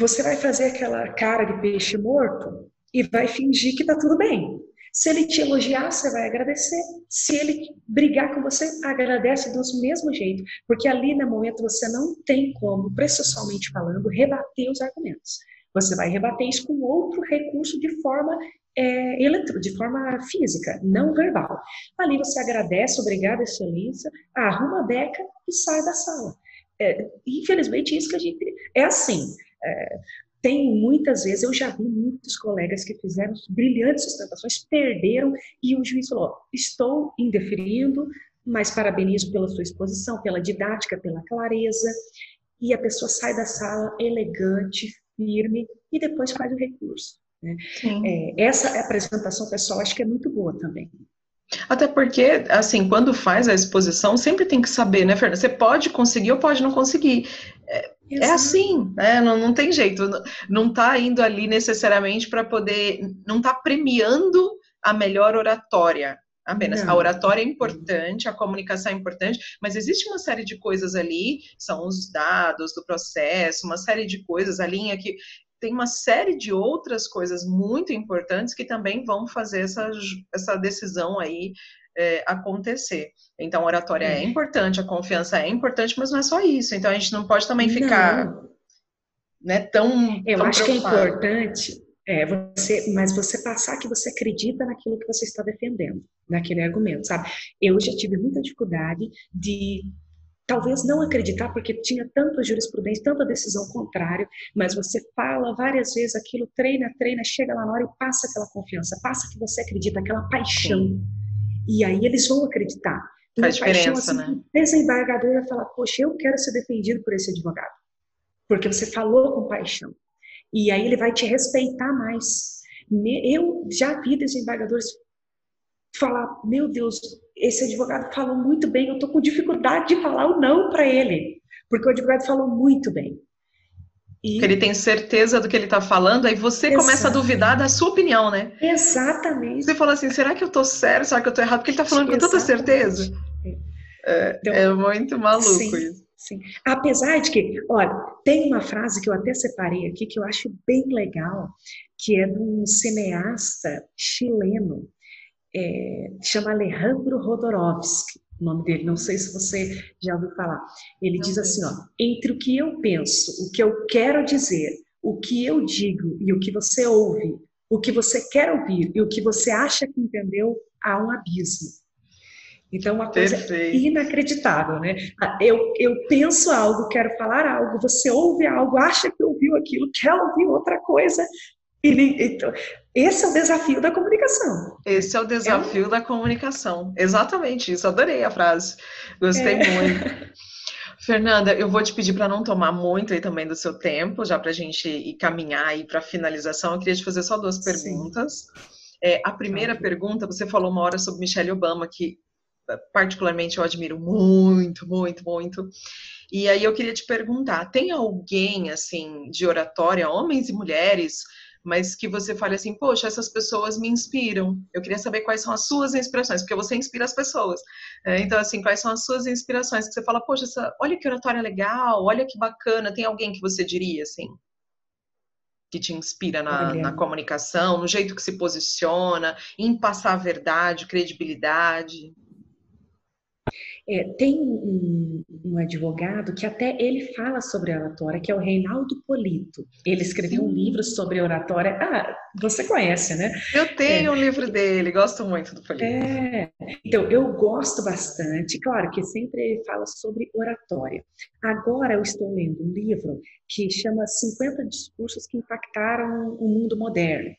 você vai fazer aquela cara de peixe morto e vai fingir que está tudo bem. Se ele te elogiar, você vai agradecer. Se ele brigar com você, agradece do mesmo jeito. Porque ali no momento você não tem como, processualmente falando, rebater os argumentos. Você vai rebater isso com outro recurso de forma é, eletro, de forma física, não verbal. Ali você agradece, obrigada, excelência, arruma a beca e sai da sala. É, infelizmente, isso que a gente. É assim. É, tem muitas vezes, eu já vi muitos colegas que fizeram brilhantes sustentações, perderam e o juiz falou: estou indeferindo, mas parabenizo pela sua exposição, pela didática, pela clareza. E a pessoa sai da sala elegante, firme e depois faz o recurso. Né? É, essa apresentação pessoal acho que é muito boa também. Até porque, assim, quando faz a exposição, sempre tem que saber, né, Fernanda? Você pode conseguir ou pode não conseguir. É, é assim, né? Não, não tem jeito. Não está indo ali necessariamente para poder. Não está premiando a melhor oratória. Apenas. Não. A oratória é importante, a comunicação é importante, mas existe uma série de coisas ali, são os dados do processo, uma série de coisas, a linha que tem uma série de outras coisas muito importantes que também vão fazer essa, essa decisão aí é, acontecer. Então, a oratória é. é. importante, a confiança é importante, mas não é só isso. Então, a gente não pode também ficar né, tão. Eu tão acho preocupado. que é importante. É, você, mas você passar que você acredita naquilo que você está defendendo, naquele argumento, sabe? Eu já tive muita dificuldade de talvez não acreditar porque tinha tanta jurisprudência, tanta decisão contrária, mas você fala várias vezes aquilo, treina, treina, chega lá na hora e passa aquela confiança, passa que você acredita, aquela paixão. E aí eles vão acreditar. Faz paixão, diferença, assim, né? O desembargador vai falar, poxa, eu quero ser defendido por esse advogado. Porque você falou com paixão. E aí ele vai te respeitar mais. Eu já vi desembargadores falar, meu Deus, esse advogado falou muito bem, eu estou com dificuldade de falar o não para ele, porque o advogado falou muito bem. E... Ele tem certeza do que ele está falando, aí você Exatamente. começa a duvidar da sua opinião, né? Exatamente. Você fala assim, será que eu estou certo? Será que eu estou errado? Porque ele está falando Exatamente. com tanta certeza. É, então, é muito maluco sim, isso. Sim. Apesar de que, olha, tem uma frase que eu até separei aqui que eu acho bem legal, que é de um cineasta chileno, é, chama Alejandro Rodorovsky, o nome dele, não sei se você já ouviu falar. Ele não diz assim, ó, entre o que eu penso, o que eu quero dizer, o que eu digo e o que você ouve, o que você quer ouvir e o que você acha que entendeu, há um abismo. Então, uma coisa Perfeito. inacreditável, né? Ah, eu, eu penso algo, quero falar algo, você ouve algo, acha que ouviu aquilo, quer ouvir outra coisa, ele, então, esse é o desafio da comunicação. Esse é o desafio é da comunicação. Exatamente isso. Adorei a frase. Gostei é. muito. Fernanda, eu vou te pedir para não tomar muito aí também do seu tempo, já para a gente ir caminhar aí para a finalização. Eu queria te fazer só duas perguntas. É, a primeira pergunta, você falou uma hora sobre Michelle Obama, que particularmente eu admiro muito, muito, muito. E aí eu queria te perguntar, tem alguém assim de oratória, homens e mulheres, mas que você fale assim, poxa, essas pessoas me inspiram. Eu queria saber quais são as suas inspirações, porque você inspira as pessoas. É, então, assim, quais são as suas inspirações? Que você fala, poxa, essa, olha que oratória legal, olha que bacana. Tem alguém que você diria, assim, que te inspira na, na comunicação, no jeito que se posiciona, em passar a verdade, credibilidade? É, tem um, um, advogado que até ele fala sobre oratória, que é o Reinaldo Polito. Ele escreveu Sim. um livro sobre oratória. Ah, você conhece, né? Eu tenho é, um livro dele, gosto muito do Polito. É, então, eu gosto bastante. Claro que sempre ele fala sobre oratória. Agora eu estou lendo um livro que chama 50 discursos que impactaram o mundo moderno.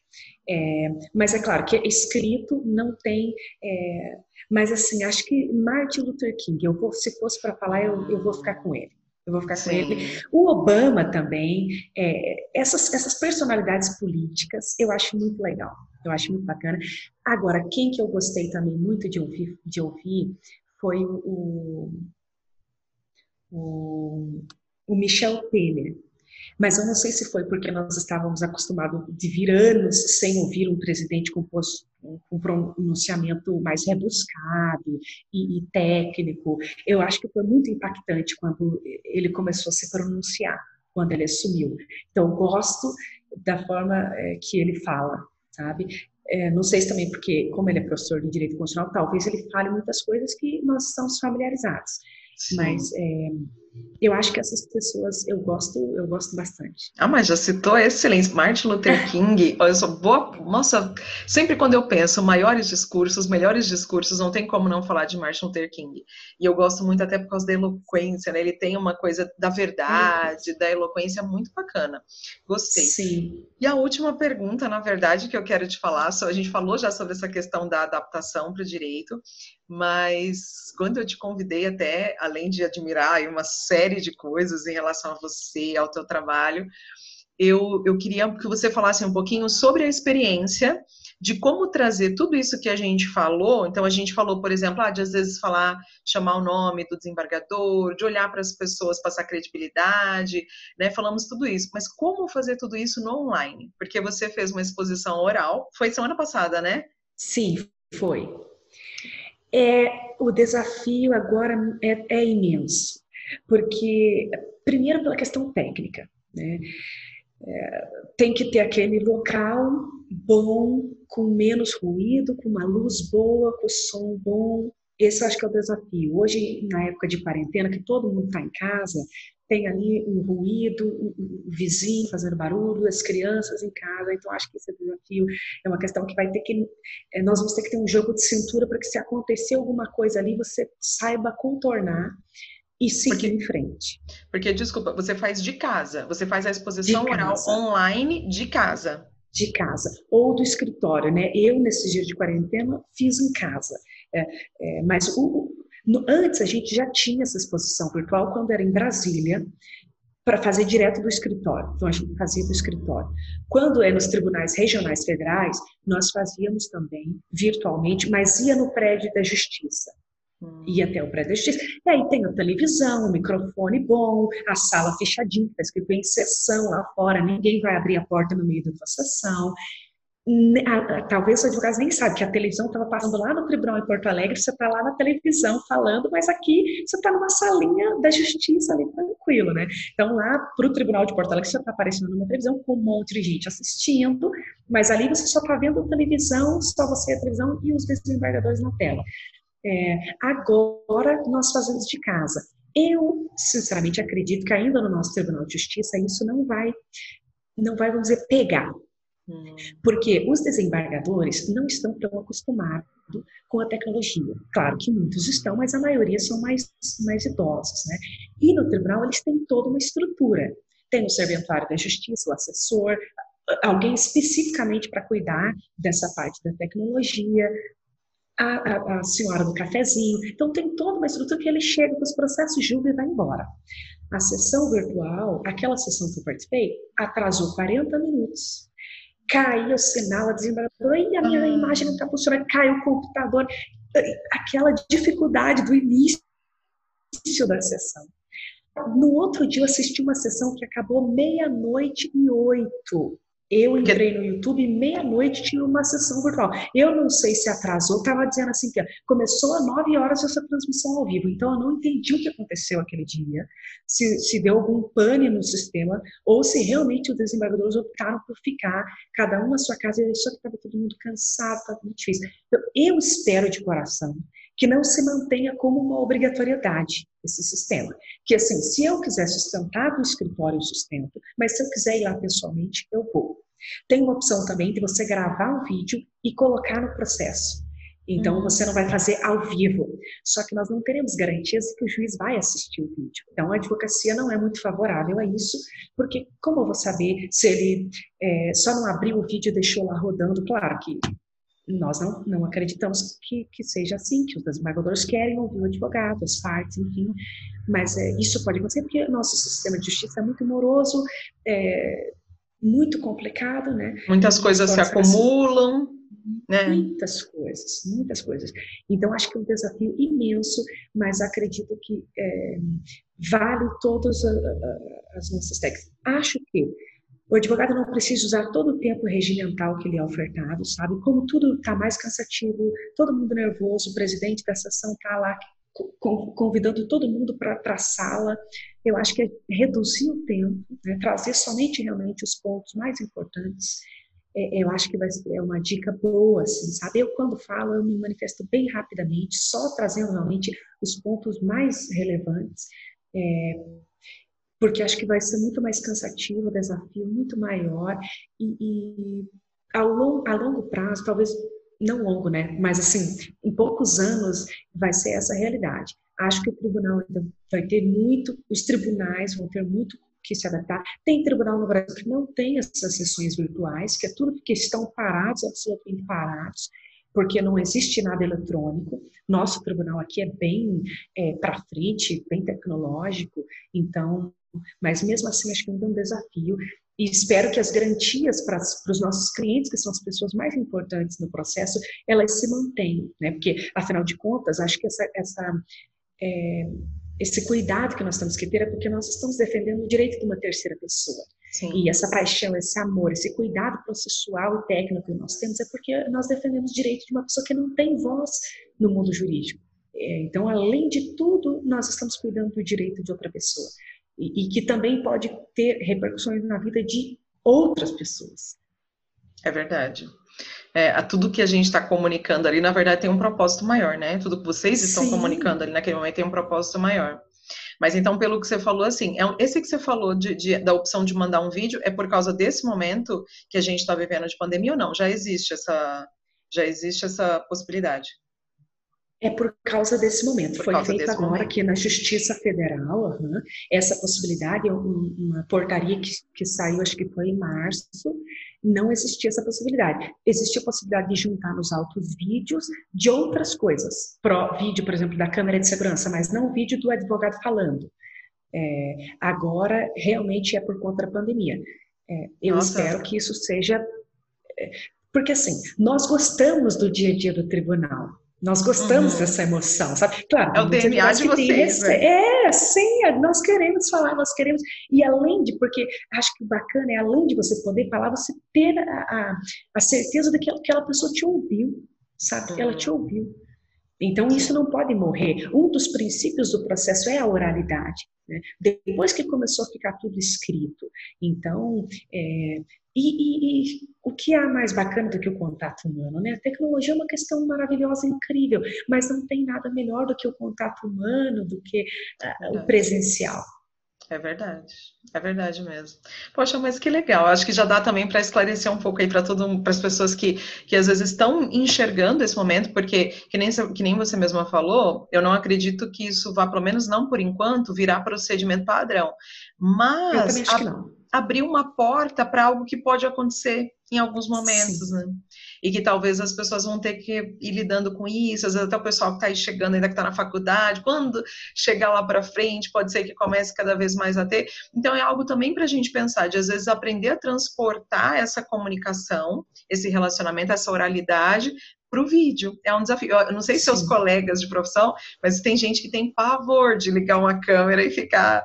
É, mas é claro que escrito não tem é, mas, assim, acho que Martin Luther King, eu vou, se fosse para falar, eu, eu vou ficar com ele. Eu vou ficar Sim. com ele. O Obama também, é, essas, essas personalidades políticas, eu acho muito legal. Eu acho muito bacana. Agora, quem que eu gostei também muito de ouvir, de ouvir foi o, o, o Michel Temer. Mas eu não sei se foi porque nós estávamos acostumados de vir anos sem ouvir um presidente com, um pronunciamento mais rebuscado e, e, técnico. Eu acho que foi muito impactante quando ele começou a se pronunciar, quando ele assumiu. Então, gosto da forma é, que ele fala, sabe? É, não sei se também porque, como ele é professor de direito constitucional, talvez ele fale muitas coisas que nós estamos familiarizados. Sim. Mas é, eu acho que essas pessoas eu gosto, eu gosto bastante. Ah, mas já citou excelente Martin Luther King. eu sou boa, nossa, sempre quando eu penso maiores discursos, melhores discursos, não tem como não falar de Martin Luther King. E eu gosto muito até por causa da eloquência, né? Ele tem uma coisa da verdade, da eloquência muito bacana. Gostei. Sim. E a última pergunta, na verdade, que eu quero te falar, a gente falou já sobre essa questão da adaptação para o direito, mas quando eu te convidei até, além de admirar uma série de coisas em relação a você, ao teu trabalho, eu, eu queria que você falasse um pouquinho sobre a experiência de como trazer tudo isso que a gente falou. Então, a gente falou, por exemplo, ah, de às vezes falar, chamar o nome do desembargador, de olhar para as pessoas, passar credibilidade, né? Falamos tudo isso. Mas como fazer tudo isso no online? Porque você fez uma exposição oral, foi semana passada, né? Sim, foi. É, o desafio agora é, é imenso, porque, primeiro, pela questão técnica, né? É, tem que ter aquele local bom, com menos ruído, com uma luz boa, com som bom. Esse eu acho que é o desafio. Hoje, na época de quarentena, que todo mundo está em casa, tem ali um ruído, um vizinho fazendo barulho, as crianças em casa, então acho que esse desafio é uma questão que vai ter que, é, nós vamos ter que ter um jogo de cintura para que se acontecer alguma coisa ali, você saiba contornar e seguir porque, em frente. Porque, desculpa, você faz de casa, você faz a exposição oral online de casa. De casa, ou do escritório, né? Eu, nesses dias de quarentena, fiz em casa. É, é, mas o, no, antes a gente já tinha essa exposição virtual quando era em Brasília, para fazer direto do escritório. Então a gente fazia do escritório. Quando é nos tribunais regionais federais, nós fazíamos também virtualmente, mas ia no prédio da justiça. Hum. Ia até o prédio da justiça. E aí tem a televisão, o microfone bom, a sala fechadinha, está escrito em sessão lá fora, ninguém vai abrir a porta no meio da sessão talvez os advogados nem sabem que a televisão estava passando lá no tribunal em Porto Alegre, você está lá na televisão falando, mas aqui você está numa salinha da justiça ali, tranquilo, né? Então lá para o tribunal de Porto Alegre você está aparecendo numa televisão com um monte de gente assistindo, mas ali você só está vendo a televisão, só você a televisão e os desembargadores na tela. É, agora nós fazemos de casa. Eu, sinceramente, acredito que ainda no nosso Tribunal de Justiça isso não vai, não vai, vamos dizer, pegar. Porque os desembargadores não estão tão acostumados com a tecnologia. Claro que muitos estão, mas a maioria são mais, mais idosos. Né? E no tribunal eles têm toda uma estrutura. Tem o serventuário da justiça, o assessor, alguém especificamente para cuidar dessa parte da tecnologia, a, a, a, senhora do cafezinho. Então, tem toda uma estrutura que ele chega com os processos, julga e vai embora. A sessão virtual, aquela sessão que eu participei, atrasou 40 minutos caiu o sinal, a desembargadora, e a minha ah. imagem não está funcionando, caiu o computador. Aquela dificuldade do início da sessão. No outro dia, eu assisti uma sessão que acabou meia-noite e oito. Eu entrei no YouTube meia-noite tinha uma sessão virtual. Eu não sei se atrasou, estava dizendo assim que começou às nove horas essa transmissão ao vivo. Então eu não entendi o que aconteceu aquele dia, se, se deu algum pane no sistema ou se realmente os desembargadores optaram por ficar cada um na sua casa e só que estava todo mundo cansado, estava muito difícil. Então eu espero de coração que não se mantenha como uma obrigatoriedade esse sistema. Que assim, se eu quiser sustentar no escritório, eu sustento, mas se eu quiser ir lá pessoalmente, eu vou. Tem uma opção também de você gravar um vídeo e colocar no processo. Então, uhum. você não vai fazer ao vivo. Só que nós não teremos garantias de que o juiz vai assistir o vídeo. Então, a advocacia não é muito favorável a isso, porque como eu vou saber se ele é, só não abriu o vídeo e deixou lá rodando? Claro que nós não, não acreditamos que, que seja assim, que os desembargadores querem ouvir o advogado, as partes, enfim. Mas é, isso pode acontecer porque o nosso sistema de justiça é muito moroso, é, muito complicado, né? Muitas coisas se acumulam, né? Muitas coisas, muitas coisas. Então, acho que é um desafio imenso, mas acredito que é, vale todas as nossas técnicas. Acho que o advogado não precisa usar todo o tempo regimental que lhe é ofertado, sabe? Como tudo está mais cansativo, todo mundo nervoso, o presidente da sessão está lá convidando todo mundo para a sala. Eu acho que é reduzir o tempo, né? trazer somente realmente os pontos mais importantes. É, eu acho que vai ser é uma dica boa, assim, sabe? Eu, quando falo, eu me manifesto bem rapidamente, só trazendo realmente os pontos mais relevantes. É, porque acho que vai ser muito mais cansativo, o desafio muito maior e, e a, long, a longo prazo, talvez não longo, né? Mas assim, em poucos anos vai ser essa realidade. Acho que o tribunal ainda vai ter muito, os tribunais vão ter muito que se adaptar. Tem tribunal no Brasil que não tem essas sessões virtuais, que é tudo porque estão parados, absolutamente parados, porque não existe nada eletrônico. Nosso tribunal aqui é bem é, para frente, bem tecnológico, então mas mesmo assim, acho que ainda é um desafio. E espero que as garantias para, para os nossos clientes, que são as pessoas mais importantes no processo, elas se mantenham, né? Porque, afinal de contas, acho que essa, essa é, esse cuidado que nós temos que ter é porque nós estamos defendendo o direito de uma terceira pessoa. Sim. E essa paixão, esse amor, esse cuidado processual e técnico que nós temos é porque nós defendemos o direito de uma pessoa que não tem voz no mundo jurídico. É, então, além de tudo, nós estamos cuidando do direito de outra pessoa e, e que também pode ter repercussões na vida de outras pessoas. É verdade. É, a tudo que a gente está comunicando ali, na verdade, tem um propósito maior, né? Tudo que vocês estão Sim. comunicando ali naquele momento tem um propósito maior. Mas então, pelo que você falou, assim, é, esse que você falou de, de, da opção de mandar um vídeo é por causa desse momento que a gente está vivendo de pandemia ou não? Já existe essa, já existe essa possibilidade? É por causa desse momento. Por Foi feito agora momento. aqui na Justiça Federal uhum, essa possibilidade, uma portaria que, que saiu, acho que foi em março, não existia essa possibilidade. Existia a possibilidade de juntar nos autos vídeos de outras coisas. Pro, vídeo, por exemplo, da câmera de segurança, mas não vídeo do advogado falando. É, agora, realmente é por conta da pandemia. É, eu Nossa. espero que isso seja. É, porque, assim, nós gostamos do dia a dia do tribunal. Nós gostamos uhum. dessa emoção, sabe? Claro, é o DNA de vocês. Né? É, sim, é, nós queremos falar, nós queremos. E além de, porque acho que o bacana é, além de você poder falar, você ter a, a, a certeza de que aquela pessoa te ouviu, sabe? Que ela te uhum. ouviu. Então, isso não pode morrer. Um dos princípios do processo é a oralidade. Né? Depois que começou a ficar tudo escrito. Então, é, e, e, e, o que há mais bacana do que o contato humano? Né? A tecnologia é uma questão maravilhosa, incrível, mas não tem nada melhor do que o contato humano, do que uh, o presencial. É verdade, é verdade mesmo. Poxa, mas que legal. Acho que já dá também para esclarecer um pouco aí para todo para as pessoas que, que às vezes estão enxergando esse momento, porque que nem, que nem você mesma falou, eu não acredito que isso vá, pelo menos não por enquanto, virar procedimento padrão. Mas não abrir uma porta para algo que pode acontecer em alguns momentos, Sim. né? E que talvez as pessoas vão ter que ir lidando com isso, às vezes até o pessoal que está aí chegando, ainda que está na faculdade, quando chegar lá para frente, pode ser que comece cada vez mais a ter. Então, é algo também para a gente pensar, de às vezes aprender a transportar essa comunicação, esse relacionamento, essa oralidade para o vídeo. É um desafio. Eu não sei se seus colegas de profissão, mas tem gente que tem pavor de ligar uma câmera e ficar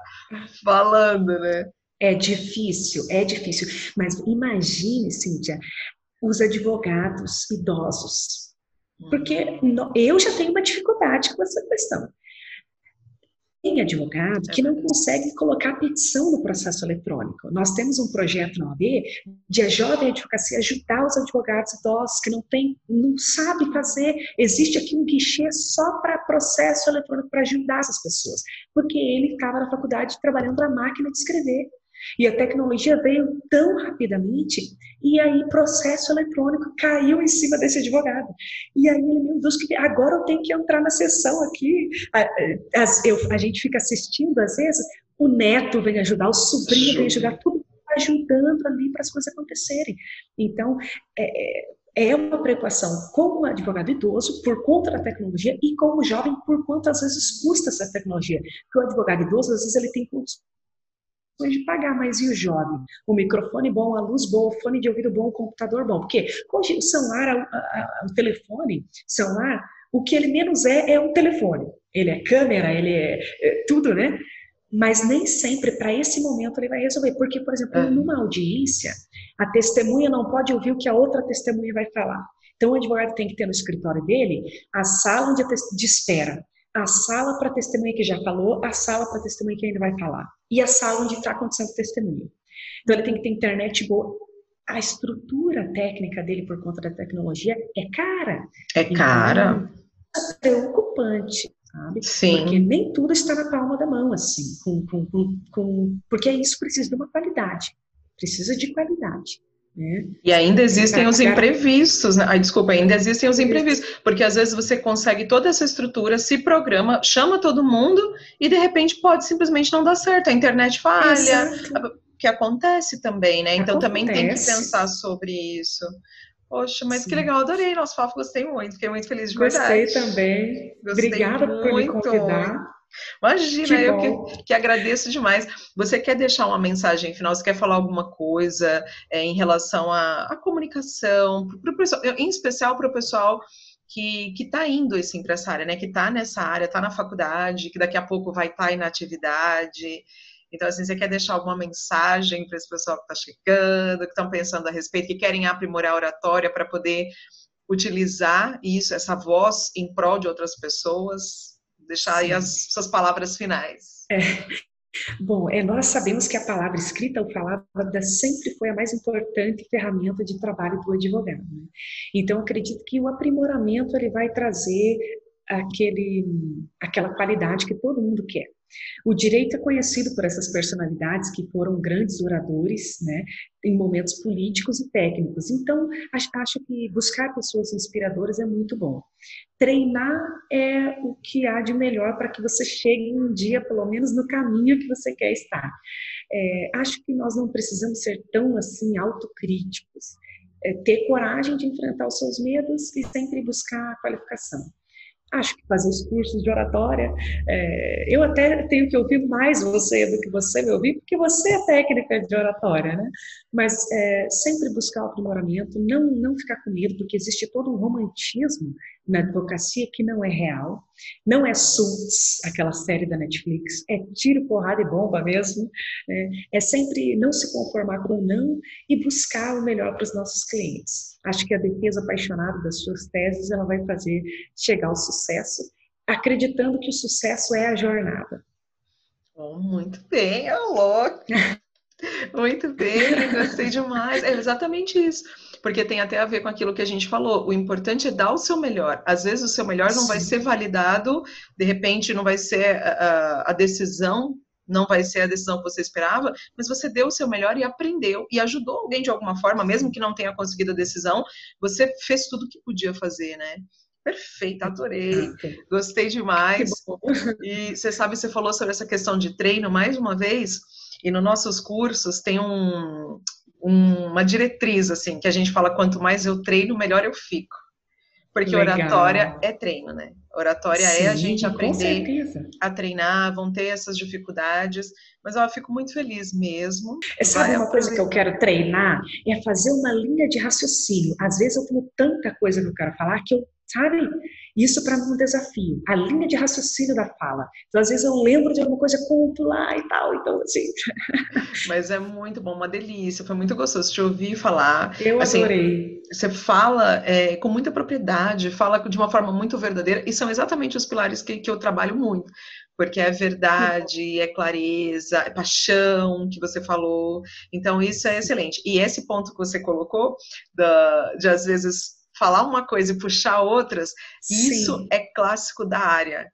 falando, né? É difícil, é difícil. Mas imagine, Cíntia, os advogados idosos. Porque uhum. eu já tenho uma dificuldade com essa questão. tem advogado que não consegue colocar petição no processo eletrônico. Nós temos um projeto na OAB de a jovem advocacia ajudar os advogados idosos que não tem, não sabe fazer. Existe aqui um guichê só para processo eletrônico para ajudar essas pessoas, porque ele estava na faculdade trabalhando na máquina de escrever. E a tecnologia veio tão rapidamente, e aí processo eletrônico caiu em cima desse advogado. E aí ele, meu Deus, agora eu tenho que entrar na sessão aqui. A, eu, a gente fica assistindo, às vezes, o neto vem ajudar, o sobrinho vem ajudar, tudo ajudando ali para as coisas acontecerem. Então, é, é, é uma preocupação com o advogado idoso por conta da tecnologia e com o jovem por quanto às vezes custa essa tecnologia. Porque o advogado idoso, às vezes, ele tem de pagar, mas e o jovem? O microfone bom, a luz boa, o fone de ouvido bom, o computador bom. Porque hoje o celular, o telefone, celular, o que ele menos é é um telefone. Ele é câmera, ele é, é tudo, né? Mas nem sempre para esse momento ele vai resolver. Porque, por exemplo, é. numa audiência, a testemunha não pode ouvir o que a outra testemunha vai falar. Então, o advogado tem que ter no escritório dele a sala de, de espera a sala para testemunha que já falou, a sala para testemunha que ainda vai falar, e a sala onde está acontecendo o testemunho. Então ele tem que ter internet boa. A estrutura técnica dele por conta da tecnologia é cara. É cara. Então, é preocupante. Sabe? Sim. Porque nem tudo está na palma da mão, assim, com, com, com, com, porque isso precisa de uma qualidade, precisa de qualidade. Né? E ainda existem os imprevistos, né? Ai, desculpa, ainda existem os imprevistos, porque às vezes você consegue toda essa estrutura, se programa, chama todo mundo e de repente pode simplesmente não dar certo, a internet falha, Exato. que acontece também, né? Então acontece. também tem que pensar sobre isso. Poxa, mas Sim. que legal, adorei nosso papo, gostei muito, fiquei muito feliz de verdade. Gostei também. Gostei Obrigada muito. por me convidar. Imagina, que eu que, que, agradeço demais. Você quer deixar uma mensagem final? Você quer falar alguma coisa é, em relação à, à comunicação, pro pessoal, em especial para o pessoal que está indo assim, para essa área, né? Que está nessa área, está na faculdade, que daqui a pouco vai estar tá em atividade. Então, assim, você quer deixar alguma mensagem para esse pessoal que está chegando, que estão pensando a respeito, que querem aprimorar a oratória para poder utilizar isso, essa voz em prol de outras pessoas? Deixar aí as suas palavras finais. É. Bom, é, nós sabemos que a palavra escrita ou falada sempre foi a mais importante ferramenta de trabalho do advogado. Né? Então, acredito que o aprimoramento ele vai trazer aquele, aquela qualidade que todo mundo quer. O direito é conhecido por essas personalidades que foram grandes oradores, né, em momentos políticos e técnicos. Então, acho, que buscar pessoas inspiradoras é muito bom. Treinar é o que há de melhor para que você chegue um dia, pelo menos, no caminho que você quer estar. É, acho que nós não precisamos ser tão assim autocríticos. É, ter coragem de enfrentar os seus medos e sempre buscar a qualificação acho que fazer os cursos de oratória. É, eu até tenho que ouvir mais você do que você me ouvir, porque você é técnica de oratória, né? Mas é, sempre buscar o aprimoramento, não, não ficar com medo, porque existe todo um romantismo na advocacia que não é real, não é Suits, aquela série da Netflix, é tiro, porrada e bomba mesmo, né? é sempre não se conformar com o não e buscar o melhor para os nossos clientes. Acho que a defesa apaixonada das suas teses, ela vai fazer chegar ao sucesso, acreditando que o sucesso é a jornada. Oh, muito bem, alô! muito bem, gostei demais. É exatamente isso porque tem até a ver com aquilo que a gente falou. O importante é dar o seu melhor. Às vezes o seu melhor não Sim. vai ser validado, de repente não vai ser a, a, decisão, não vai ser a decisão que você esperava, mas você deu o seu melhor e aprendeu e ajudou alguém de alguma forma, mesmo que não tenha conseguido a decisão, você fez tudo o que podia fazer, né? Perfeito, adorei. Gostei demais. E você sabe, você falou sobre essa questão de treino mais uma vez, e nos nossos cursos tem um, uma diretriz, assim, que a gente fala, quanto mais eu treino, melhor eu fico. Porque Legal. oratória é treino, né? Oratória Sim, é a gente aprender a treinar, vão ter essas dificuldades, mas eu fico muito feliz mesmo. É, sabe uma coisa que eu quero treinar? É fazer uma linha de raciocínio. Às vezes eu tenho tanta coisa que eu quero falar que eu, sabe? Isso para mim é um desafio, a linha de raciocínio da fala. Então, às vezes eu lembro de alguma coisa, lá e tal, então assim. Mas é muito bom, uma delícia, foi muito gostoso te ouvir falar. Eu assim, adorei. Você fala é, com muita propriedade, fala de uma forma muito verdadeira, e são exatamente os pilares que, que eu trabalho muito porque é verdade, é clareza, é paixão que você falou. Então, isso é excelente. E esse ponto que você colocou, da, de às vezes falar uma coisa e puxar outras, Sim. isso é clássico da área.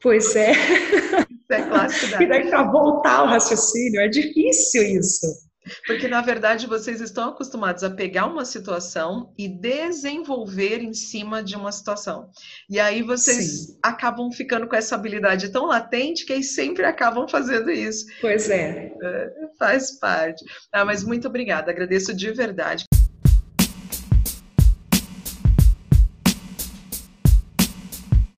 Pois é. Isso é clássico da área. E daí para voltar ao raciocínio, é difícil isso. Porque, na verdade, vocês estão acostumados a pegar uma situação e desenvolver em cima de uma situação. E aí vocês Sim. acabam ficando com essa habilidade tão latente que aí sempre acabam fazendo isso. Pois é. é faz parte. Ah, mas muito obrigada, agradeço de verdade.